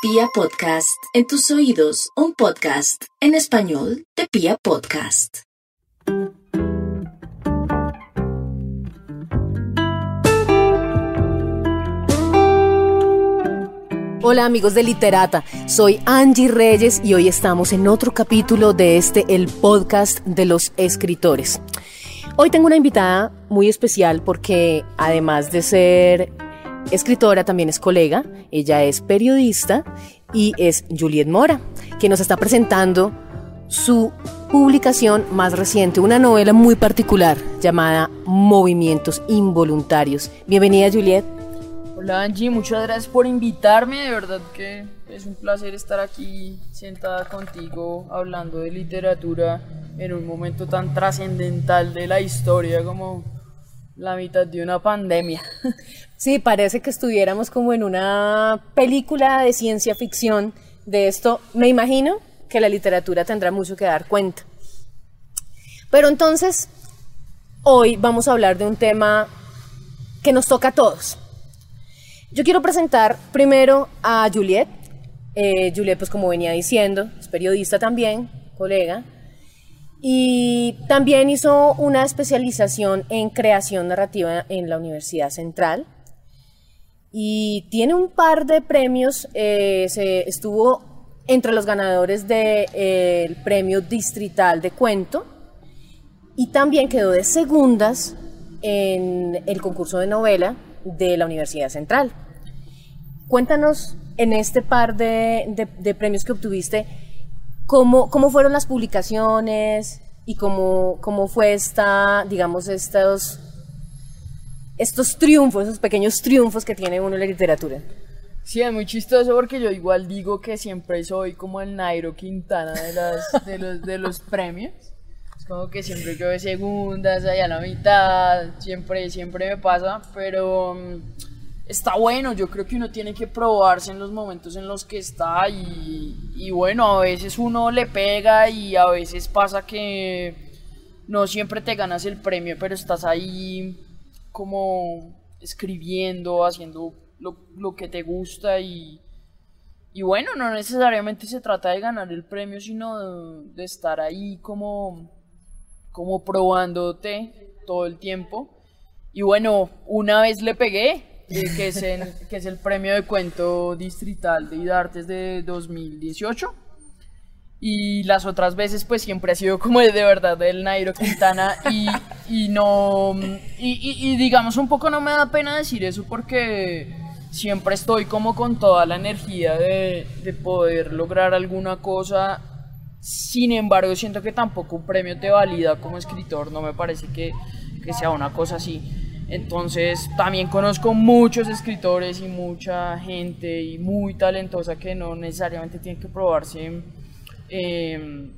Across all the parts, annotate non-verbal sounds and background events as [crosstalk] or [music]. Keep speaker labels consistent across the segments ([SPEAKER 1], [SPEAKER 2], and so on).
[SPEAKER 1] Pia Podcast, en tus oídos, un podcast en español de Pia Podcast.
[SPEAKER 2] Hola amigos de Literata, soy Angie Reyes y hoy estamos en otro capítulo de este, el podcast de los escritores. Hoy tengo una invitada muy especial porque además de ser escritora, también es colega, ella es periodista y es Juliet Mora, que nos está presentando su publicación más reciente, una novela muy particular llamada Movimientos Involuntarios. Bienvenida Juliet.
[SPEAKER 3] Hola Angie, muchas gracias por invitarme, de verdad que es un placer estar aquí sentada contigo hablando de literatura en un momento tan trascendental de la historia como la mitad de una pandemia. [laughs]
[SPEAKER 2] Sí, parece que estuviéramos como en una película de ciencia ficción de esto. Me imagino que la literatura tendrá mucho que dar cuenta. Pero entonces, hoy vamos a hablar de un tema que nos toca a todos. Yo quiero presentar primero a Juliet. Eh, Juliet, pues como venía diciendo, es periodista también, colega. Y también hizo una especialización en creación narrativa en la Universidad Central y tiene un par de premios. Eh, estuvo entre los ganadores del eh, premio distrital de cuento y también quedó de segundas en el concurso de novela de la Universidad Central. Cuéntanos en este par de, premios que obtuviste, cómo, cómo fueron las publicaciones y cómo, cómo fue esta, digamos, estos estos triunfos, esos pequeños triunfos que tiene uno en la literatura.
[SPEAKER 3] Sí, es muy chistoso porque yo igual digo que siempre soy como el Nairo Quintana de, las, de, los, de los premios. Es como que siempre yo de segundas, allá a la mitad, siempre, siempre me pasa, pero mm, está bueno, yo creo que uno tiene que probarse en los momentos en los que está y, y bueno, a veces uno le pega y a veces pasa que no siempre te ganas el premio, pero estás ahí como escribiendo, haciendo lo, que te gusta y, y, bueno, no necesariamente se trata de ganar el premio, sino de, estar ahí como, como probándote todo el tiempo. Y bueno, una vez le pegué, eh, que, es que es el premio de cuento distrital de IDARTES de 2018 y las otras veces pues siempre ha sido como de, verdad el Nairo Quintana y, y no y, digamos un poco no me da pena decir eso porque siempre estoy como con toda la energía de, de poder lograr alguna cosa. Sin embargo siento que tampoco un premio te valida como escritor no me parece que, que sea una cosa así entonces también conozco muchos escritores y mucha gente y muy talentosa que no necesariamente tienen que probarse Em,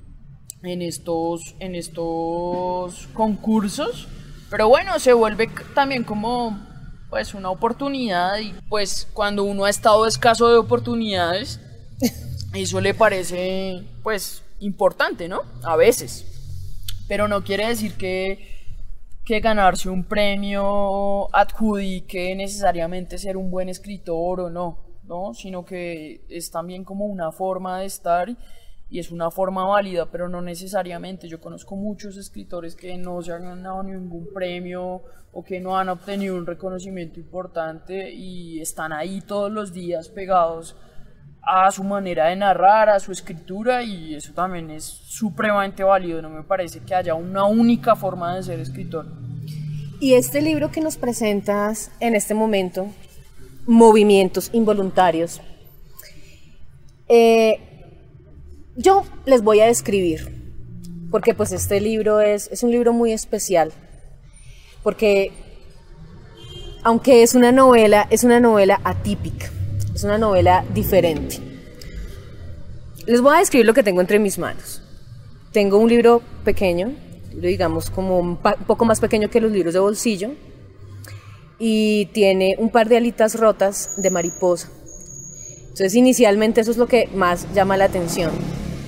[SPEAKER 3] en, estos, en estos concursos. Pero bueno, se vuelve también como pues una oportunidad y pues cuando uno ha estado escaso de oportunidades, [laughs] eso le parece pues importante, ¿no? A veces. Pero no quiere decir que, que ganarse un premio adjudique necesariamente ser un buen escritor o no, ¿no? Sino que es también como una forma de estar y es una forma válida, pero no necesariamente. Yo conozco muchos escritores que no se han ganado ningún premio o que no han obtenido un reconocimiento importante y están ahí todos los días pegados a su manera de narrar, a su escritura y eso también es supremamente válido. No me parece que haya una única forma de ser escritor.
[SPEAKER 2] Y este libro que nos presentas en este momento, Movimientos Involuntarios, eh, yo les voy a describir, porque pues este libro es, es un libro muy especial, porque aunque es una novela, es una novela atípica, es una novela diferente. Les voy a describir lo que tengo entre mis manos. Tengo un libro pequeño, digamos como un, poco más pequeño que los libros de bolsillo, y tiene un par de alitas rotas de mariposa. Entonces inicialmente eso es lo que más llama la atención.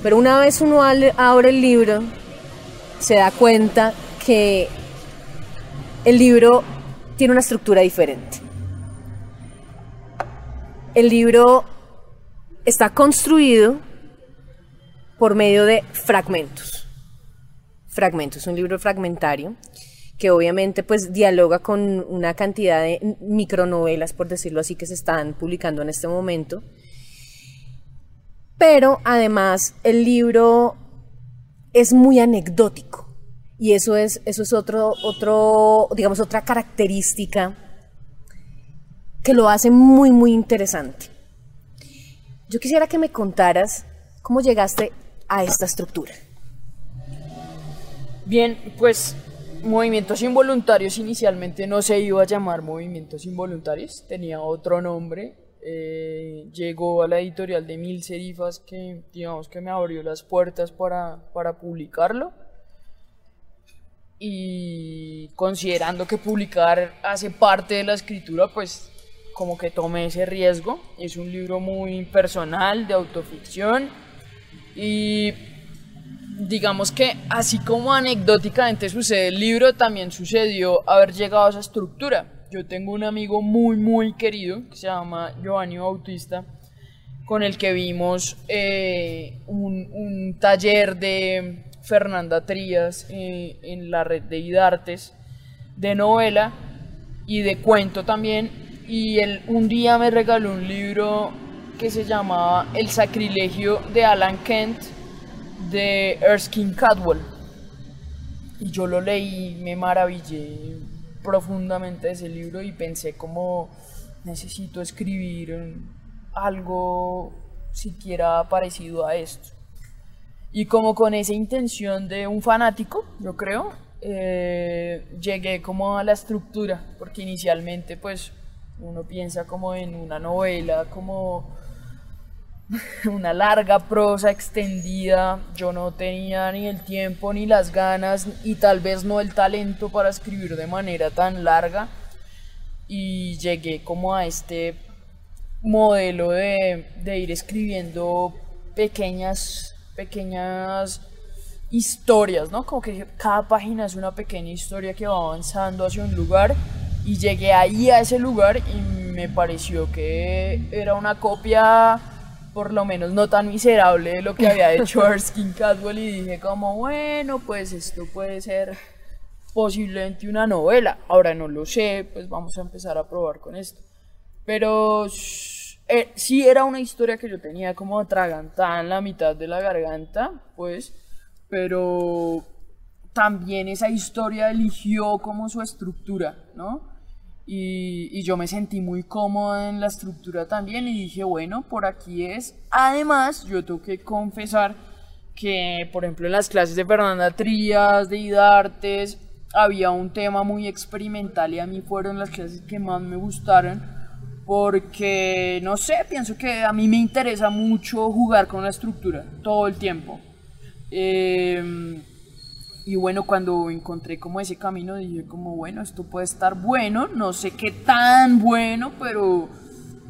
[SPEAKER 2] Pero una vez uno abre el libro, se da cuenta que el libro tiene una estructura diferente. El libro está construido por medio de fragmentos. Fragmentos, un libro fragmentario que obviamente pues dialoga con una cantidad de micronovelas, por decirlo así, que se están publicando en este momento. Pero además el libro es muy anecdótico y eso es, eso es otro, otro, digamos, otra característica que lo hace muy, muy interesante. Yo quisiera que me contaras cómo llegaste a esta estructura.
[SPEAKER 3] Bien, pues Movimientos Involuntarios inicialmente no se iba a llamar Movimientos Involuntarios, tenía otro nombre. Eh, llegó a la editorial de Mil Serifas que digamos que me abrió las puertas para, para publicarlo. Y considerando que publicar hace parte de la escritura, pues como que tomé ese riesgo. Es un libro muy personal, de autoficción. Y digamos que así como anecdóticamente sucede el libro, también sucedió haber llegado a esa estructura. Yo tengo un amigo muy, muy querido que se llama Giovanni Bautista, con el que vimos eh, un, taller de Fernanda Trías eh, en la red de Idartes, de novela y de cuento también. Y él un día me regaló un libro que se llamaba El sacrilegio de Alan Kent de Erskine Cadwell. Y yo lo leí, me maravillé profundamente ese libro y pensé como necesito escribir algo siquiera parecido a esto. Y como con esa intención de un fanático, yo creo, eh, llegué como a la estructura, porque inicialmente pues uno piensa como en una novela, como [laughs] una larga prosa extendida. Yo no tenía ni el tiempo ni las ganas y tal vez no el talento para escribir de manera tan larga. Y llegué como a este modelo de, ir escribiendo pequeñas, pequeñas historias, ¿no? Como que cada página es una pequeña historia que va avanzando hacia un lugar y llegué ahí a ese lugar y me pareció que era una copia por lo menos no tan miserable de lo que había [laughs] hecho Erskine Cadwell y dije como, bueno, pues esto puede ser posiblemente una novela. Ahora no lo sé, pues vamos a empezar a probar con esto. Pero eh, sí era una historia que yo tenía como atragantada en la mitad de la garganta, pues, pero también esa historia eligió como su estructura, ¿no? Y, yo me sentí muy cómoda en la estructura también y dije, bueno, por aquí es. Además, yo tengo que confesar que, por ejemplo, en las clases de Fernanda Trías, de Idartes, había un tema muy experimental y a mí fueron las clases que más me gustaron porque, no sé, pienso que a mí me interesa mucho jugar con la estructura todo el tiempo. Eh, y bueno, cuando encontré como ese camino, dije como, bueno, esto puede estar bueno, no sé qué tan bueno, pero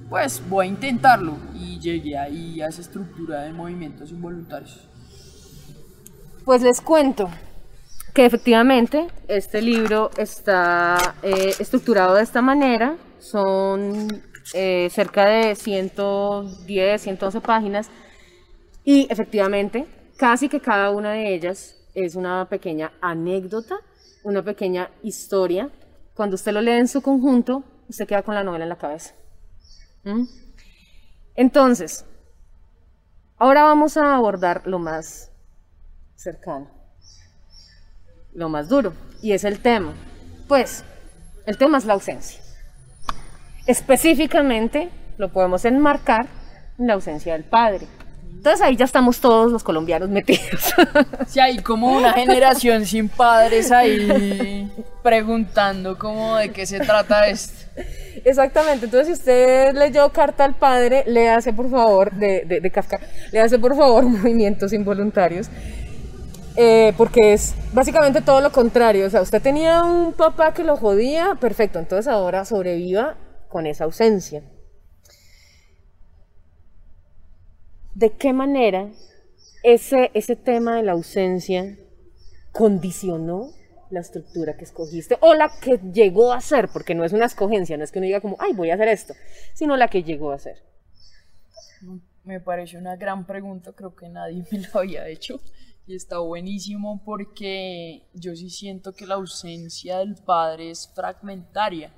[SPEAKER 3] pues voy a intentarlo. Y llegué ahí a esa estructura de movimientos involuntarios.
[SPEAKER 2] Pues les cuento que efectivamente este libro está eh, estructurado de esta manera. Son eh, cerca de 110, 111 páginas. Y efectivamente, casi que cada una de ellas es una pequeña anécdota, una pequeña historia. Cuando usted lo lee en su conjunto, usted queda con la novela en la cabeza. ¿Mm? Entonces, ahora vamos a abordar lo más cercano, lo más duro, y es el tema. Pues, el tema es la ausencia. Específicamente, lo podemos enmarcar en la ausencia del padre. Entonces ahí ya estamos todos los colombianos metidos. [laughs]
[SPEAKER 3] Sí, hay como una generación sin padres ahí preguntando cómo de qué se trata esto.
[SPEAKER 2] Exactamente, entonces si usted leyó Carta al Padre, le hace por favor, de, de, Kafka, le hace por favor [laughs] movimientos involuntarios, eh, porque es básicamente todo lo contrario, o sea, usted tenía un papá que lo jodía, perfecto, entonces ahora sobreviva con esa ausencia. De qué manera ese, ese tema de la ausencia condicionó la estructura que escogiste o la que llegó a ser, porque no es una escogencia, no es que uno diga como, ay, voy a hacer esto, sino la que llegó a ser.
[SPEAKER 3] Me parece una gran pregunta, creo que nadie [laughs] me lo había hecho y está buenísimo porque yo sí siento que la ausencia del padre es fragmentaria.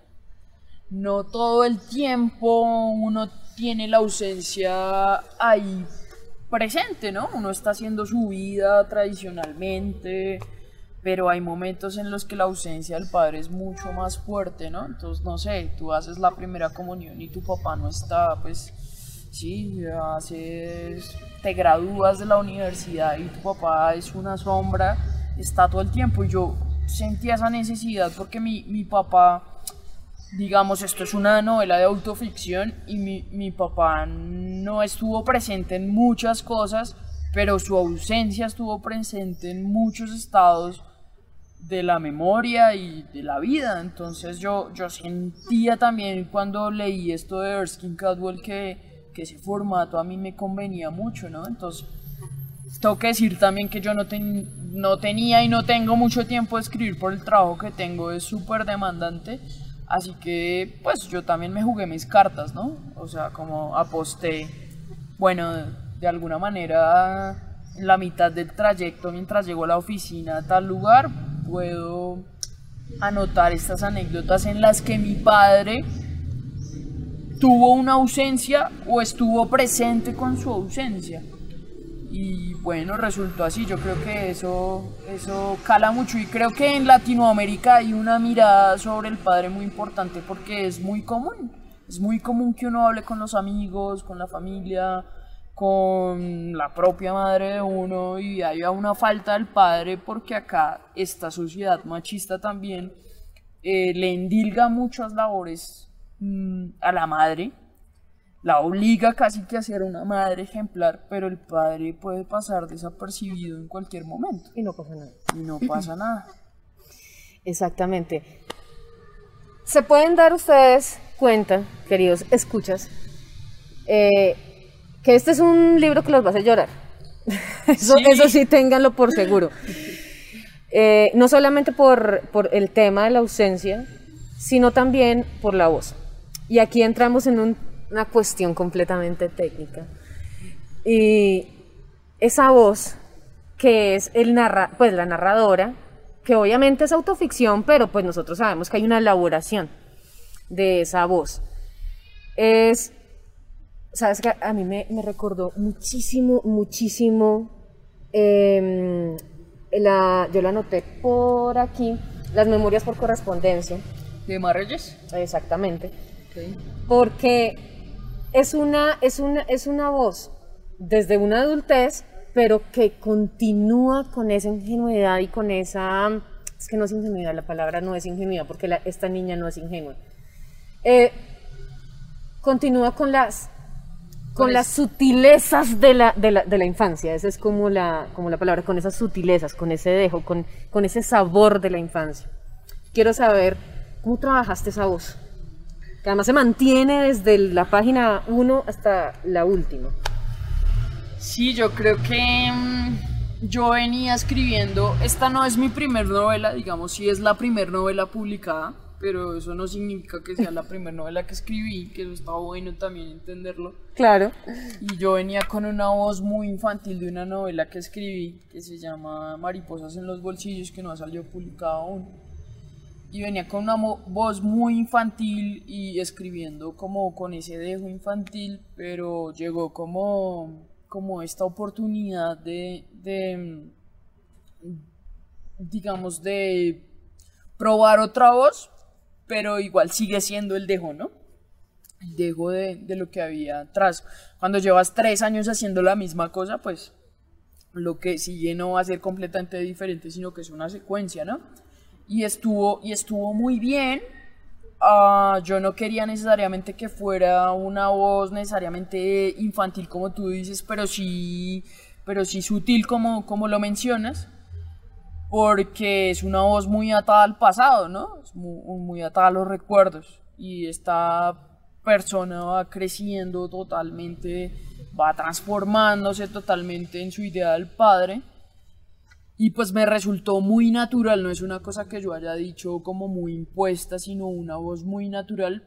[SPEAKER 3] No todo el tiempo uno tiene la ausencia ahí presente, ¿no? Uno está haciendo su vida tradicionalmente, pero hay momentos en los que la ausencia del padre es mucho más fuerte, ¿no? Entonces, no sé, tú haces la primera comunión y tu papá no está, pues sí, haces, te gradúas de la universidad y tu papá es una sombra, está todo el tiempo. Y yo sentía esa necesidad porque mi, mi papá, digamos, esto es una novela de autoficción y mi, mi papá no estuvo presente en muchas cosas, pero su ausencia estuvo presente en muchos estados de la memoria y de la vida. Entonces yo, yo sentía también cuando leí esto de Erskine Cadwell que, que ese formato a mí me convenía mucho, ¿no? Entonces tengo que decir también que yo no, no tenía y no tengo mucho tiempo de escribir por el trabajo que tengo, es súper demandante. Así que pues yo también me jugué mis cartas, ¿no? O sea, como aposté, bueno, de alguna manera en la mitad del trayecto mientras llego a la oficina a tal lugar, puedo anotar estas anécdotas en las que mi padre tuvo una ausencia o estuvo presente con su ausencia. Y bueno, resultó así. Yo creo que eso, eso cala mucho. Y creo que en Latinoamérica hay una mirada sobre el padre muy importante porque es muy común. Es muy común que uno hable con los amigos, con la familia, con la propia madre de uno y haya una falta del padre porque acá esta sociedad machista también eh, le endilga muchas labores mm, a la madre, la obliga casi que a ser una madre ejemplar, pero el padre puede pasar desapercibido en cualquier momento.
[SPEAKER 2] Y no pasa nada.
[SPEAKER 3] Y no pasa [laughs] nada.
[SPEAKER 2] Exactamente. Se pueden dar ustedes cuenta, queridos escuchas, eh, que este es un libro que los va a hacer llorar. [laughs] Eso sí, eso sí ténganlo por seguro. Eh, no solamente por, por, el tema de la ausencia, sino también por la voz. Y aquí entramos en un, una cuestión completamente técnica. Y esa voz, que es el narra, pues la narradora, que obviamente es autoficción, pero pues nosotros sabemos que hay una elaboración de esa voz. Es sabes que a mí me, me recordó muchísimo, muchísimo, eh, la, yo la anoté por aquí, las memorias por correspondencia.
[SPEAKER 3] ¿De Marreyes?
[SPEAKER 2] Exactamente.
[SPEAKER 3] Okay.
[SPEAKER 2] Porque es una, es, una, es una voz desde una adultez, pero que continúa con esa ingenuidad y con esa... Es que no es ingenuidad, la palabra no es ingenuidad, porque la, esta niña no es ingenua. Eh, continúa con las con las sutilezas de la, de la, de la infancia, esa es como la, como la palabra, con esas sutilezas, con ese dejo, con, con ese sabor de la infancia. Quiero saber cómo trabajaste esa voz, que además se mantiene desde la página 1 hasta la última.
[SPEAKER 3] Sí, yo creo que mmm, yo venía escribiendo, esta no es mi primer novela, digamos, sí es la primer novela publicada, pero eso no significa que sea la [laughs] primera novela que escribí, que eso está bueno también entenderlo.
[SPEAKER 2] Claro.
[SPEAKER 3] Y yo venía con una voz muy infantil de una novela que escribí, que se llama Mariposas en los bolsillos, que no ha salido publicada aún. Y venía con una voz muy infantil y escribiendo como con ese dejo infantil, pero llegó como, como esta oportunidad de, de digamos, de probar otra voz pero igual sigue siendo el dejo, ¿no? El dejo de, de, lo que había atrás. Cuando llevas tres años haciendo la misma cosa, pues lo que sigue no va a ser completamente diferente, sino que es una secuencia, ¿no? Y estuvo, y estuvo muy bien. Uh, yo no quería necesariamente que fuera una voz necesariamente infantil como tú dices, pero sí, pero sí sutil como, como lo mencionas porque es una voz muy atada al pasado, ¿no? Es muy, muy, atada a los recuerdos y esta persona va creciendo totalmente, va transformándose totalmente en su idea del padre y pues me resultó muy natural, no es una cosa que yo haya dicho como muy impuesta, sino una voz muy natural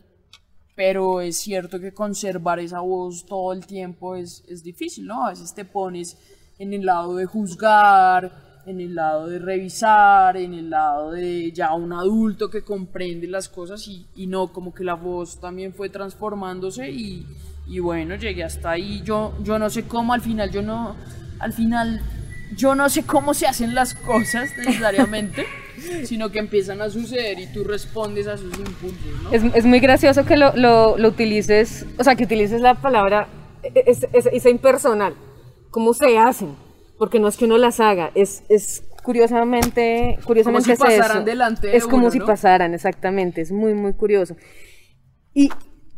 [SPEAKER 3] pero es cierto que conservar esa voz todo el tiempo es, es difícil, ¿no? A veces te pones en el lado de juzgar, en el lado de revisar, en el lado de ya un adulto que comprende las cosas y, y no, como que la voz también fue transformándose y, y bueno, llegué hasta ahí. Yo, yo no sé cómo, al final yo no, al final yo no sé cómo se hacen las cosas necesariamente, [laughs] sino que empiezan a suceder y tú respondes a sus impulsos, ¿no?
[SPEAKER 2] Es, es muy gracioso que lo, lo, lo utilices, o sea, que utilices la palabra, es, es, es impersonal. ¿Cómo se hacen? Porque no es que uno las haga, es, es curiosamente, curiosamente
[SPEAKER 3] Como si
[SPEAKER 2] es
[SPEAKER 3] pasaran
[SPEAKER 2] eso.
[SPEAKER 3] delante de
[SPEAKER 2] Es como si
[SPEAKER 3] ¿no?
[SPEAKER 2] pasaran, exactamente, es muy, muy curioso. Y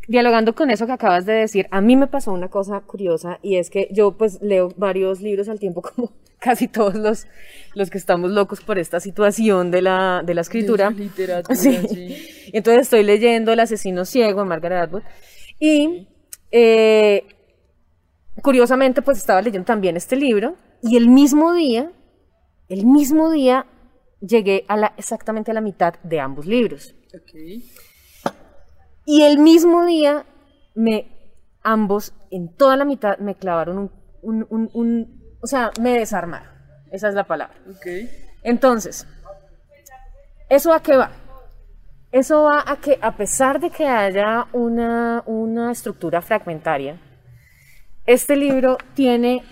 [SPEAKER 2] dialogando con eso que acabas de decir, a mí me pasó una cosa curiosa y es que yo pues leo varios libros al tiempo como [laughs] casi todos los, los que estamos locos por esta situación de la, de la escritura.
[SPEAKER 3] De literatura,
[SPEAKER 2] Sí.
[SPEAKER 3] sí. [laughs]
[SPEAKER 2] Entonces estoy leyendo El asesino ciego de Margaret Atwood y eh, curiosamente pues estaba leyendo también este libro y el mismo día, el mismo día llegué a la, exactamente a la mitad de ambos libros.
[SPEAKER 3] Ok.
[SPEAKER 2] Y el mismo día, me, ambos, en toda la mitad, me clavaron un, un- un- un- o sea, me desarmaron. Esa es la palabra. Entonces, ¿eso a qué va? Eso va a que a pesar de que haya una, una estructura fragmentaria, este libro tiene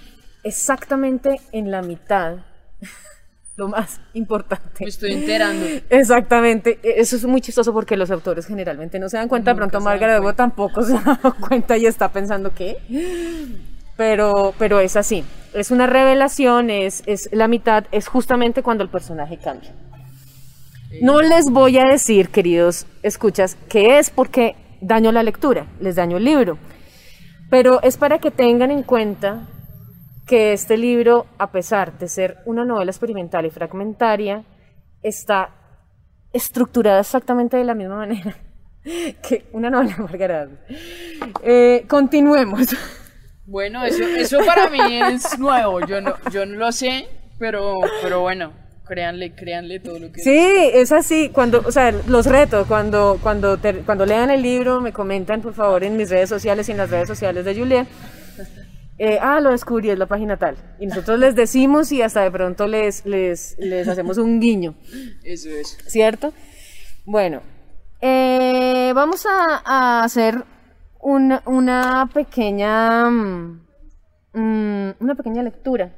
[SPEAKER 2] exactamente en la mitad [laughs] lo más importante.
[SPEAKER 3] Me estoy enterando.
[SPEAKER 2] Exactamente, E- eso es muy chistoso porque los autores generalmente no se dan cuenta, de
[SPEAKER 3] Nunca
[SPEAKER 2] pronto Margaret Atwood tampoco se ha dado [laughs] cuenta y está pensando que, pero, pero es así, es una revelación, es, es la mitad, es justamente cuando el personaje cambia. No les voy a decir, queridos escuchas, que es porque daño la lectura, les daño el libro, pero es para que tengan en cuenta que este libro, a pesar de ser una novela experimental y fragmentaria, está estructurada exactamente de la misma [laughs] manera que una novela de Margaret. Eh, continuemos. [laughs]
[SPEAKER 3] Bueno, eso, eso para mí es nuevo. Yo no, yo no lo sé, pero, pero bueno, créanle, créanle todo lo que
[SPEAKER 2] Sí, es así. Cuando, o sea, los reto, cuando, cuando, ter- cuando lean el libro, me comentan, por favor, en mis redes sociales y en las redes sociales de Juliet. Eh, ah, lo descubrí, es la página tal. Y nosotros les decimos y hasta de pronto les, les, les hacemos un guiño.
[SPEAKER 3] Eso es.
[SPEAKER 2] ¿cierto? Bueno, eh, vamos a, a hacer una, pequeña mm, mm, una pequeña lectura.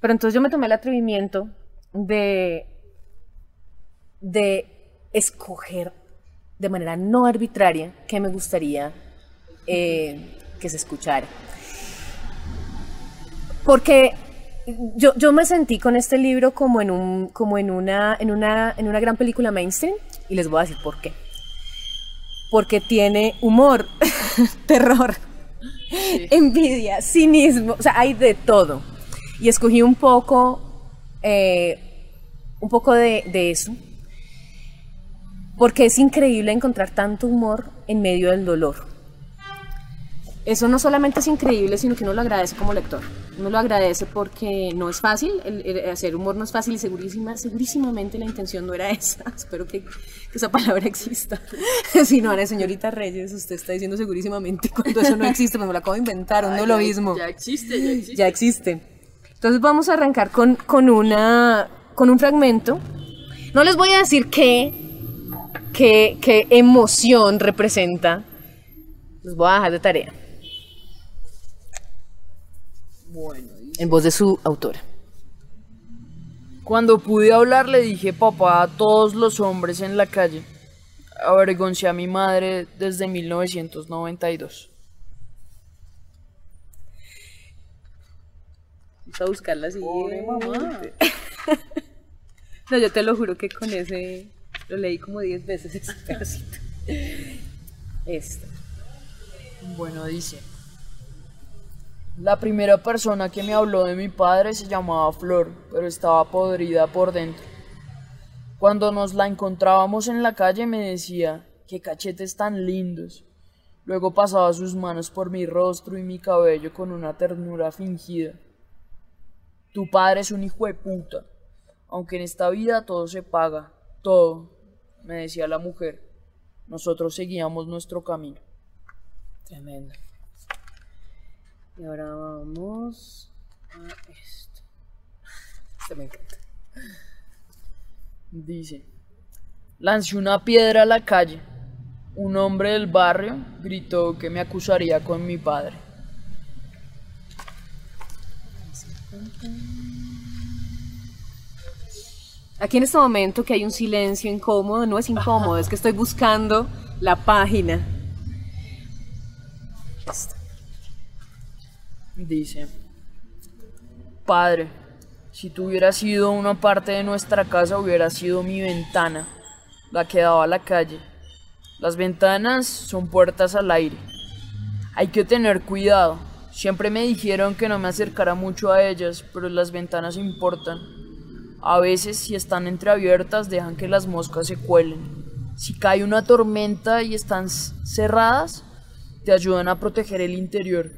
[SPEAKER 2] Pero entonces yo me tomé el atrevimiento de de escoger de manera no arbitraria qué me gustaría eh, que se escuchara. Porque yo, yo me sentí con este libro como en, un, como en, una, en, una, en una gran película mainstream y les voy a decir por qué. Porque tiene humor, [laughs] terror, envidia, cinismo, o sea, hay de todo. Y escogí un poco, eh, un poco de, de eso, porque es increíble encontrar tanto humor en medio del dolor. Eso no solamente es increíble, sino que uno lo agradece como lector. Uno lo agradece porque no es fácil, el- el hacer humor no es fácil y segurísima, segurísimamente la intención no era [laughs] esa. Espero que, que esa palabra exista. [laughs] si no, Ana señorita Reyes, usted está diciendo segurísimamente cuando eso no existe, pues me lo acabo de inventar, un no lo
[SPEAKER 3] ya-
[SPEAKER 2] mismo.
[SPEAKER 3] Ya existe, ya existe.
[SPEAKER 2] Ya existe. Entonces vamos a arrancar con, con, una, con un fragmento. No les voy a decir qué, qué, qué emoción representa. Los voy a dejar de tarea.
[SPEAKER 3] Bueno, dice,
[SPEAKER 2] En voz de su autora.
[SPEAKER 3] Cuando pude hablar le dije papá a todos los hombres en la calle. Avergoncé a mi madre desde 1992.
[SPEAKER 2] Vamos a buscarla así.
[SPEAKER 3] Mamá. [laughs]
[SPEAKER 2] No, yo te lo juro que con ese lo leí como 10 veces ese [laughs] pedacito. Esto.
[SPEAKER 3] Bueno, dice. La primera persona que me habló de mi padre se llamaba Flor, pero estaba podrida por dentro. Cuando nos la encontrábamos en la calle me decía, qué cachetes tan lindos. Luego pasaba sus manos por mi rostro y mi cabello con una ternura fingida. Tu padre es un hijo de puta. Aunque en esta vida todo se paga, todo, me decía la mujer. Nosotros seguíamos nuestro camino.
[SPEAKER 2] Tremendo. Y ahora vamos a esto. Este me encanta.
[SPEAKER 3] Dice, lancé una piedra a la calle. Un hombre del barrio gritó que me acusaría con mi padre.
[SPEAKER 2] Aquí en este momento que hay un silencio incómodo, no es incómodo, es que estoy buscando la página. Esta.
[SPEAKER 3] Dice, Padre, si tú hubieras sido una parte de nuestra casa, hubiera sido mi ventana, la que daba a la calle. Las ventanas son puertas al aire. Hay que tener cuidado. Siempre me dijeron que no me acercara mucho a ellas, pero las ventanas importan. A veces, si están entreabiertas, dejan que las moscas se cuelen. Si cae una tormenta y están cerradas, te ayudan a proteger el interior.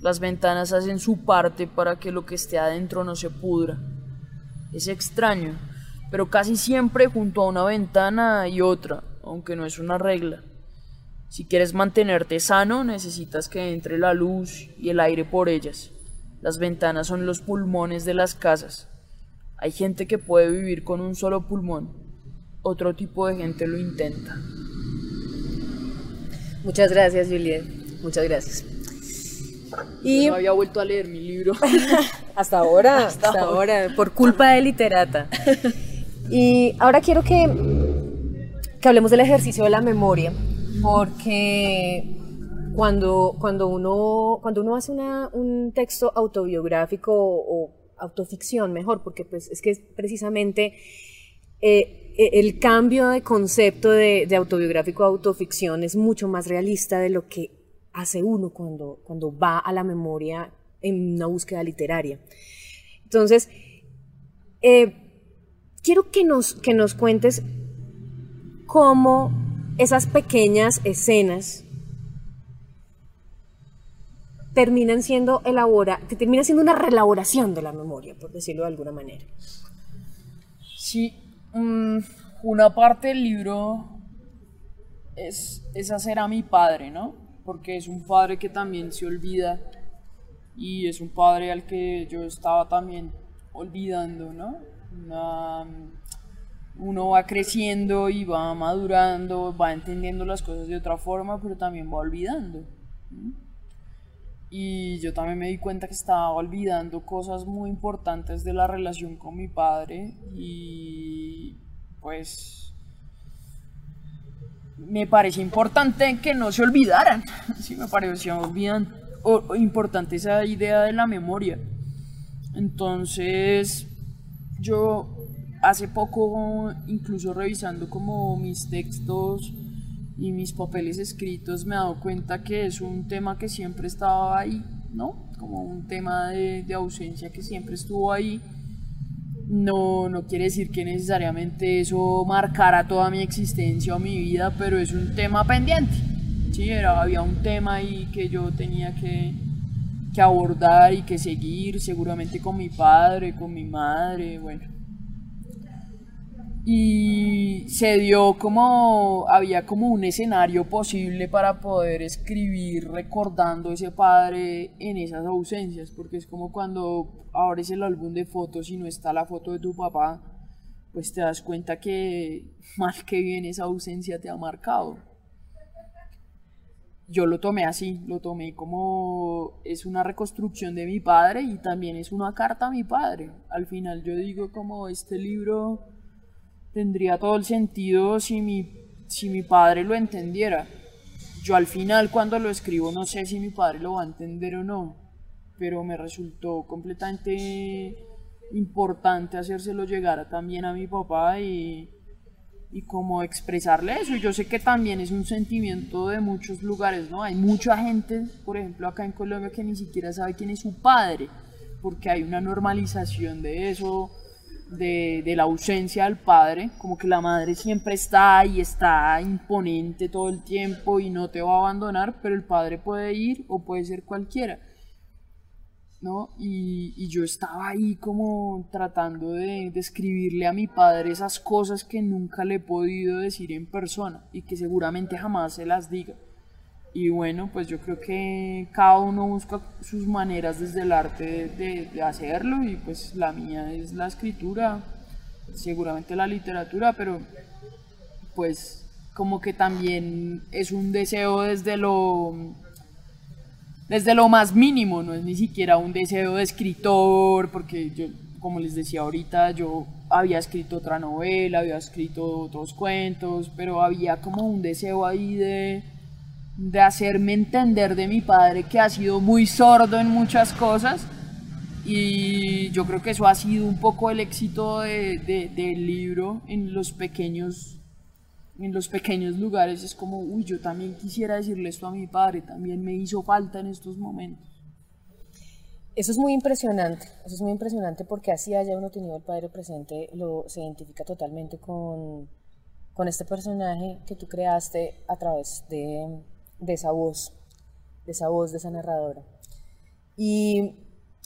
[SPEAKER 3] Las ventanas hacen su parte para que lo que esté adentro no se pudra. Es extraño, pero casi siempre junto a una ventana hay otra, aunque no es una regla. Si quieres mantenerte sano, necesitas que entre la luz y el aire por ellas. Las ventanas son los pulmones de las casas. Hay gente que puede vivir con un solo pulmón. Otro tipo de gente lo intenta.
[SPEAKER 2] Muchas gracias, Juliet. Muchas gracias. Y
[SPEAKER 3] No había vuelto a leer mi libro. [laughs]
[SPEAKER 2] hasta ahora, hasta, ahora, por culpa de literata. [laughs] Y ahora quiero que, que hablemos del ejercicio de la memoria, porque cuando, cuando, uno, cuando uno hace una- un texto autobiográfico o autoficción, mejor, porque pues es que es precisamente eh, eh, el cambio de concepto de, de autobiográfico a autoficción es mucho más realista de lo que hace uno cuando, cuando va a la memoria en una búsqueda literaria. Entonces, eh, quiero que nos, que nos cuentes cómo esas pequeñas escenas terminan siendo elabora, termina siendo una reelaboración de la memoria, por decirlo de alguna manera.
[SPEAKER 3] Sí, mm, una parte del libro es, es hacer a mi padre, ¿no? Porque es un padre que también se olvida y es un padre al que yo estaba también olvidando, ¿no? Uno va creciendo y va madurando, va entendiendo las cosas de otra forma, pero también va olvidando. Y yo también me di cuenta que estaba olvidando cosas muy importantes de la relación con mi padre y pues me parecía importante que no se olvidaran. [laughs] Sí, me parecía olvidan, o- importante esa idea de la memoria. Entonces, yo hace poco, incluso revisando como mis textos y mis papeles escritos, me he dado cuenta que es un tema que siempre estaba ahí, ¿no? Como un tema de ausencia que siempre estuvo ahí. No, no quiere decir que necesariamente eso marcara toda mi existencia o mi vida, pero es un tema pendiente. Sí, era, había un tema ahí que yo tenía que, que abordar y que seguir, seguramente con mi padre, con mi madre, bueno. Y se dio como, había como un escenario posible para poder escribir recordando ese padre en esas ausencias, porque es como cuando abres el álbum de fotos y no está la foto de tu papá, pues te das cuenta que [laughs] mal que bien esa ausencia te ha marcado yo lo tomé así, lo tomé como es una reconstrucción de mi padre y también es una carta a mi padre. Al final yo digo como este libro tendría todo el sentido si mi, si mi padre lo entendiera. Yo al final cuando lo escribo no sé si mi padre lo va a entender o no, pero me resultó completamente importante hacérselo llegar también a mi papá y, y como expresarle eso. Yo sé que también es un sentimiento de muchos lugares, ¿no? Hay mucha gente, por ejemplo, acá en Colombia que ni siquiera sabe quién es su padre, porque hay una normalización de eso, de, de la ausencia del padre, como que la madre siempre está y está imponente todo el tiempo y no te va a abandonar, pero el padre puede ir o puede ser cualquiera. ¿no? Y, y yo estaba ahí como tratando de describirle a mi padre esas cosas que nunca le he podido decir en persona y que seguramente jamás se las diga. Y bueno, pues yo creo que cada uno busca sus maneras desde el arte de, hacerlo y pues la mía es la escritura, seguramente la literatura, pero pues como que también es un deseo desde lo desde lo más mínimo, no es ni siquiera un deseo de escritor, porque yo, como les decía ahorita, yo había escrito otra novela, había escrito otros cuentos, pero había como un deseo ahí de, de hacerme entender de mi padre que ha sido muy sordo en muchas cosas y yo creo que eso ha sido un poco el éxito de, de, del libro en los pequeños en los pequeños lugares es como, uy, yo también quisiera decirle esto a mi padre, también me hizo falta en estos momentos.
[SPEAKER 2] Eso es muy impresionante, eso es muy impresionante porque así haya uno tenido el padre presente, lo, se identifica totalmente con, con este personaje que tú creaste a través de, de esa voz, de esa voz, de esa narradora. Y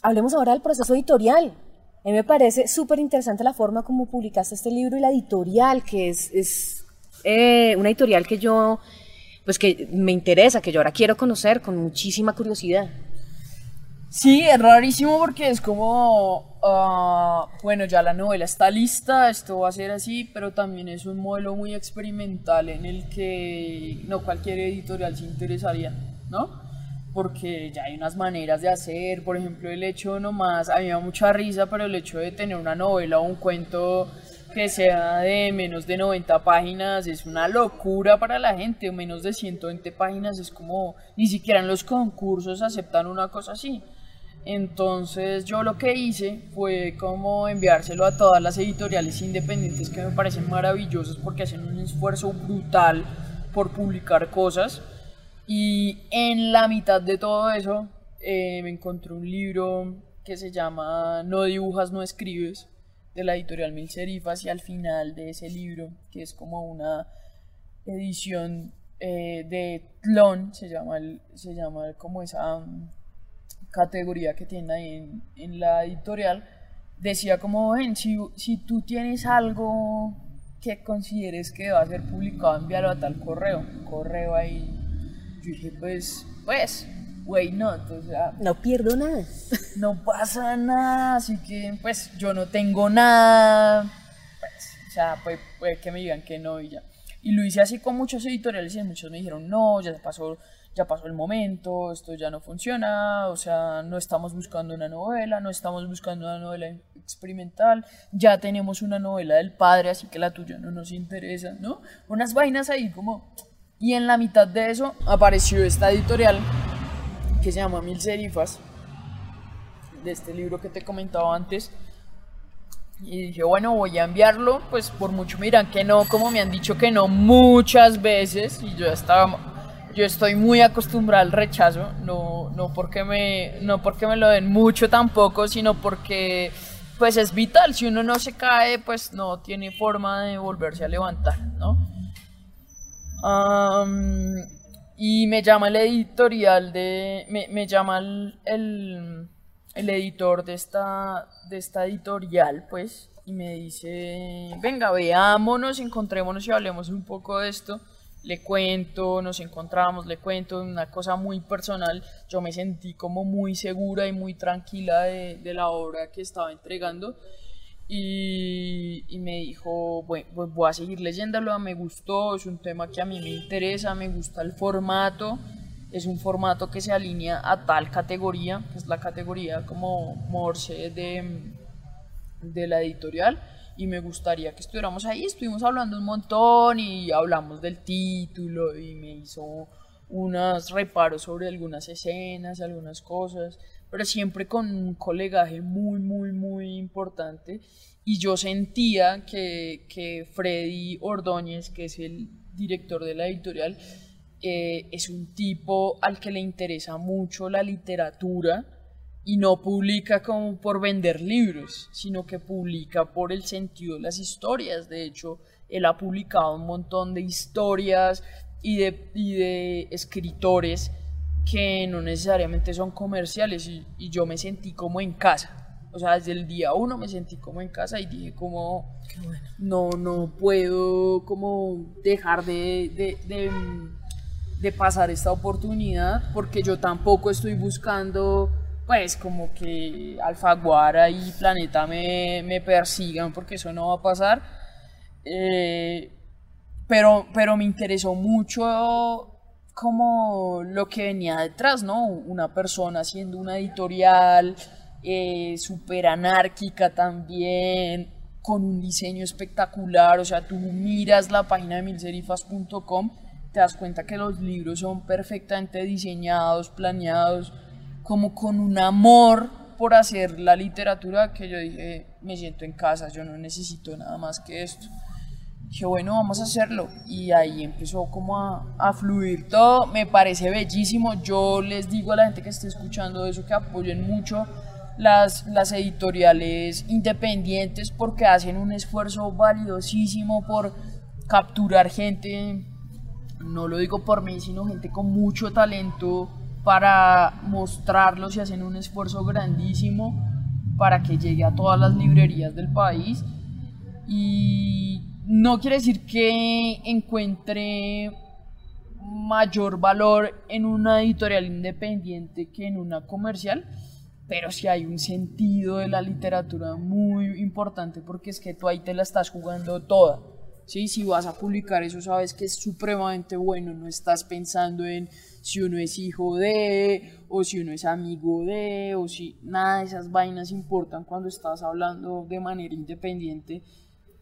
[SPEAKER 2] hablemos ahora del proceso editorial. A mí me parece súper interesante la forma como publicaste este libro y la editorial, que es, es eh, una editorial que yo, pues que me interesa, que yo ahora quiero conocer con muchísima curiosidad.
[SPEAKER 3] Sí, es rarísimo porque es como, uh, bueno, ya la novela está lista, esto va a ser así, pero también es un modelo muy experimental en el que no cualquier editorial se interesaría, ¿no? Porque ya hay unas maneras de hacer, por ejemplo, el hecho nomás, a mí mucha risa, pero el hecho de tener una novela o un cuento que sea de menos de 90 páginas es una locura para la gente, o menos de 120 páginas es como, ni siquiera en los concursos aceptan una cosa así. Entonces yo lo que hice fue como enviárselo a todas las editoriales independientes que me parecen maravillosas porque hacen un esfuerzo brutal por publicar cosas. Y en la mitad de todo eso eh, me encontré un libro que se llama No dibujas, no escribes, de la editorial Mil Serifas y al final de ese libro, que es como una edición eh, de Tlon, se llama, se llama como esa um, categoría que tiene ahí en, en, la editorial, decía como, ven, si, si tú tienes algo que consideres que va a ser publicado, envíalo a tal correo, correo ahí. Yo dije, pues, pues, güey, no, sea,
[SPEAKER 2] no pierdo nada.
[SPEAKER 3] No pasa nada, así que pues yo no tengo nada. Pues, o sea, puede, puede, que me digan que no y ya. Y lo hice así con muchos editoriales y muchos me dijeron, no, ya pasó, ya pasó el momento, esto ya no funciona, o sea, no estamos buscando una novela, no estamos buscando una novela experimental, ya tenemos una novela del padre, así que la tuya no nos interesa, ¿no? Unas vainas ahí como... Y en la mitad de eso apareció esta editorial que se llama Mil Serifas, de este libro que te comentaba antes. Y dije, bueno, voy a enviarlo, pues por mucho miran que no, como me han dicho que no muchas veces, y yo estaba, yo estoy muy acostumbrada al rechazo, no, no, porque me, no porque me lo den mucho tampoco, sino porque pues es vital, si uno no se cae, pues no tiene forma de volverse a levantar, ¿no? Um, y me llama el editorial de. Me, me llama el, el, editor de esta, de esta editorial, pues, y me dice: Venga, veámonos, encontrémonos y hablemos un poco de esto. Le cuento, nos encontramos, le cuento una cosa muy personal. Yo me sentí como muy segura y muy tranquila de, la obra que estaba entregando. Y, y, me dijo, bueno, pues voy a seguir leyéndolo, me gustó, es un tema que a mí me interesa, me gusta el formato, es un formato que se alinea a tal categoría, que es la categoría como Morse de, de la editorial, y me gustaría que estuviéramos ahí, estuvimos hablando un montón y hablamos del título y me hizo unos reparos sobre algunas escenas, algunas cosas pero siempre con un colegaje muy, muy, muy importante. Y yo sentía que, que Freddy Ordóñez, que es el director de la editorial, eh, es un tipo al que le interesa mucho la literatura y no publica como por vender libros, sino que publica por el sentido de las historias. De hecho, él ha publicado un montón de historias y de, y de escritores que no necesariamente son comerciales y, y, yo me sentí como en casa. O sea, desde el día uno me sentí como en casa y dije como, no, no puedo como dejar de, de, de, de pasar esta oportunidad, porque yo tampoco estoy buscando, pues, como que Alfaguara y Planeta me, me persigan, porque eso no va a pasar. Eh, pero, pero me interesó mucho como lo que venía detrás, ¿no? Una persona haciendo una editorial eh, súper anárquica también, con un diseño espectacular, o sea, tú miras la página de milserifas.com, te das cuenta que los libros son perfectamente diseñados, planeados, como con un amor por hacer la literatura que yo dije, me siento en casa, yo no necesito nada más que esto dije, bueno, vamos a hacerlo. Y ahí empezó como a, a, fluir todo. Me parece bellísimo. Yo les digo a la gente que esté escuchando eso que apoyen mucho las, las editoriales independientes porque hacen un esfuerzo valiosísimo por capturar gente, no lo digo por mí, sino gente con mucho talento para mostrarlos y hacen un esfuerzo grandísimo para que llegue a todas las librerías del país. Y no quiere decir que encuentre mayor valor en una editorial independiente que en una comercial, pero sí hay un sentido de la literatura muy importante porque es que tú ahí te la estás jugando toda. ¿Sí? Si vas a publicar eso sabes que es supremamente bueno, no estás pensando en si uno es hijo de, o si uno es amigo de, o si nada de esas vainas importan cuando estás hablando de manera independiente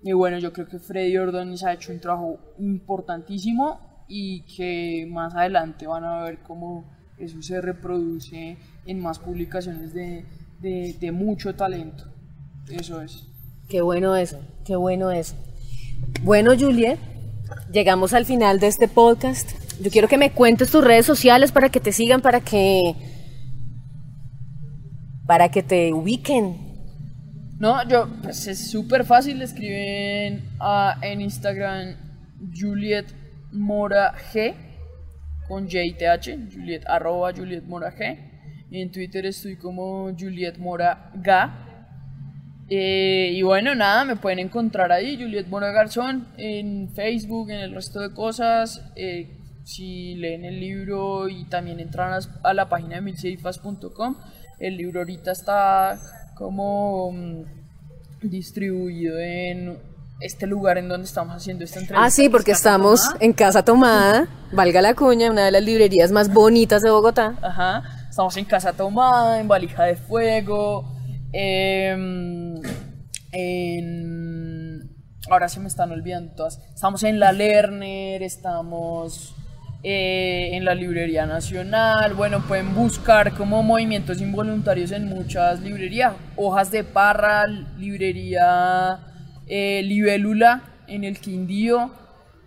[SPEAKER 3] y bueno, yo creo que Freddy Ordóñez ha hecho un trabajo importantísimo y que más adelante van a ver cómo eso se reproduce en más publicaciones de, de, mucho talento. Eso es.
[SPEAKER 2] Qué bueno eso, qué bueno eso. Bueno, Juliet, llegamos al final de este podcast. Yo quiero que me cuentes tus redes sociales para que te sigan, para que para que te ubiquen,
[SPEAKER 3] no, yo, pues es súper fácil, escriben en Instagram Juliet Mora G con JTH, Juliet, arroba Juliet Mora G. Y en Twitter estoy como Juliet Mora Ga. Eh, y bueno, nada, me pueden encontrar ahí, Juliet Mora Garzón, en Facebook, en el resto de cosas. Eh, si leen el libro y también entran a, la página de milseifas.com, el libro ahorita está como mm, distribuido en este lugar en donde estamos haciendo esta entrevista.
[SPEAKER 2] Ah, sí, porque estamos en Casa Tomada, valga la cuña, una de las librerías más bonitas de Bogotá.
[SPEAKER 3] Ajá, estamos en Casa Tomada, en Valija de Fuego, em, en... Ahora se me están olvidando todas. Estamos en La Lerner, estamos eh, en la Librería Nacional. Bueno, pueden buscar como movimientos involuntarios en muchas librerías. Hojas de Parra, Librería eh, Libélula en el Quindío.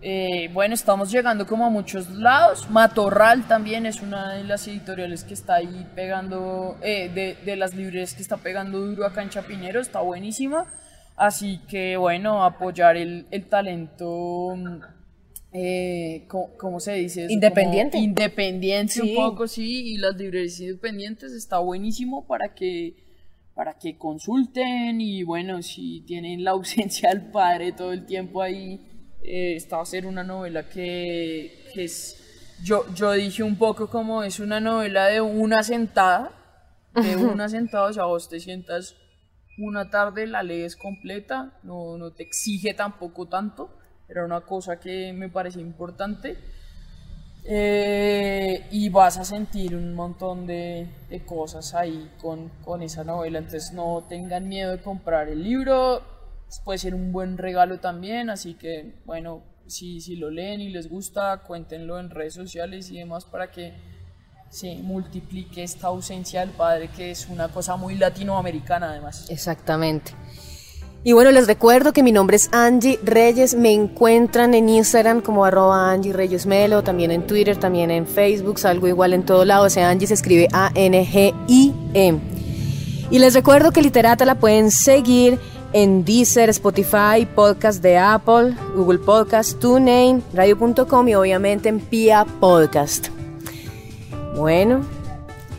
[SPEAKER 3] Eh, bueno, estamos llegando como a muchos lados. Matorral también es una de las editoriales que está ahí pegando, de, de, las librerías que está pegando duro acá en Chapinero, está buenísima. Así que bueno, apoyar el, el talento eh, ¿cómo, se dice?
[SPEAKER 2] Independiente.
[SPEAKER 3] independiente un poco, sí, y las librerías independientes está buenísimo para que, para que consulten y bueno, si tienen la ausencia del padre todo el tiempo ahí, eh, esta va a ser una novela que, es, yo, yo dije un poco como es una novela de una sentada, de [laughs] una sentada, o sea, vos te sientas una tarde, la lees completa, no, no te exige tampoco tanto era una cosa que me parecía importante. Eh, y vas a sentir un montón de, de cosas ahí con, con, esa novela, entonces no tengan miedo de comprar el libro, puede ser un buen regalo también, así que bueno, si, si lo leen y les gusta, cuéntenlo en redes sociales y demás para que se multiplique esta ausencia del padre, que es una cosa muy latinoamericana además.
[SPEAKER 2] Exactamente. Y bueno, les recuerdo que mi nombre es Angie Reyes. Me encuentran en Instagram como arroba Angie Reyes Melo, también en Twitter, también en Facebook, salgo igual en todo lado. Angie se escribe A-N-G-I-E. Y les recuerdo que Literata la pueden seguir en Deezer, Spotify, Podcast de Apple, Google Podcast, TuneIn, Radio.com y obviamente en Pia Podcast. Bueno,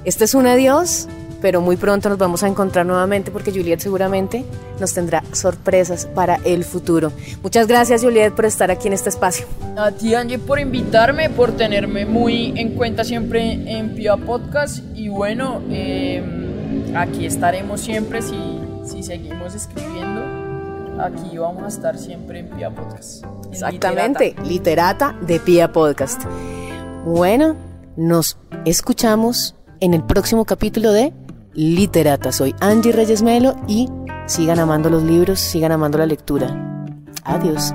[SPEAKER 2] este es un adiós pero muy pronto nos vamos a encontrar nuevamente porque Juliet seguramente nos tendrá sorpresas para el futuro. Muchas gracias Juliet por estar aquí en este espacio.
[SPEAKER 3] A ti Angie por invitarme, por tenerme muy en cuenta siempre en Pia Podcast y bueno, eh, aquí estaremos siempre si, si seguimos escribiendo. Aquí vamos a estar siempre en Pia Podcast. en
[SPEAKER 2] Exactamente, literata. de Pia Podcast. Bueno, nos escuchamos en el próximo capítulo de Literata. Soy Angie Reyes Melo y sigan amando los libros, sigan amando la lectura. Adiós.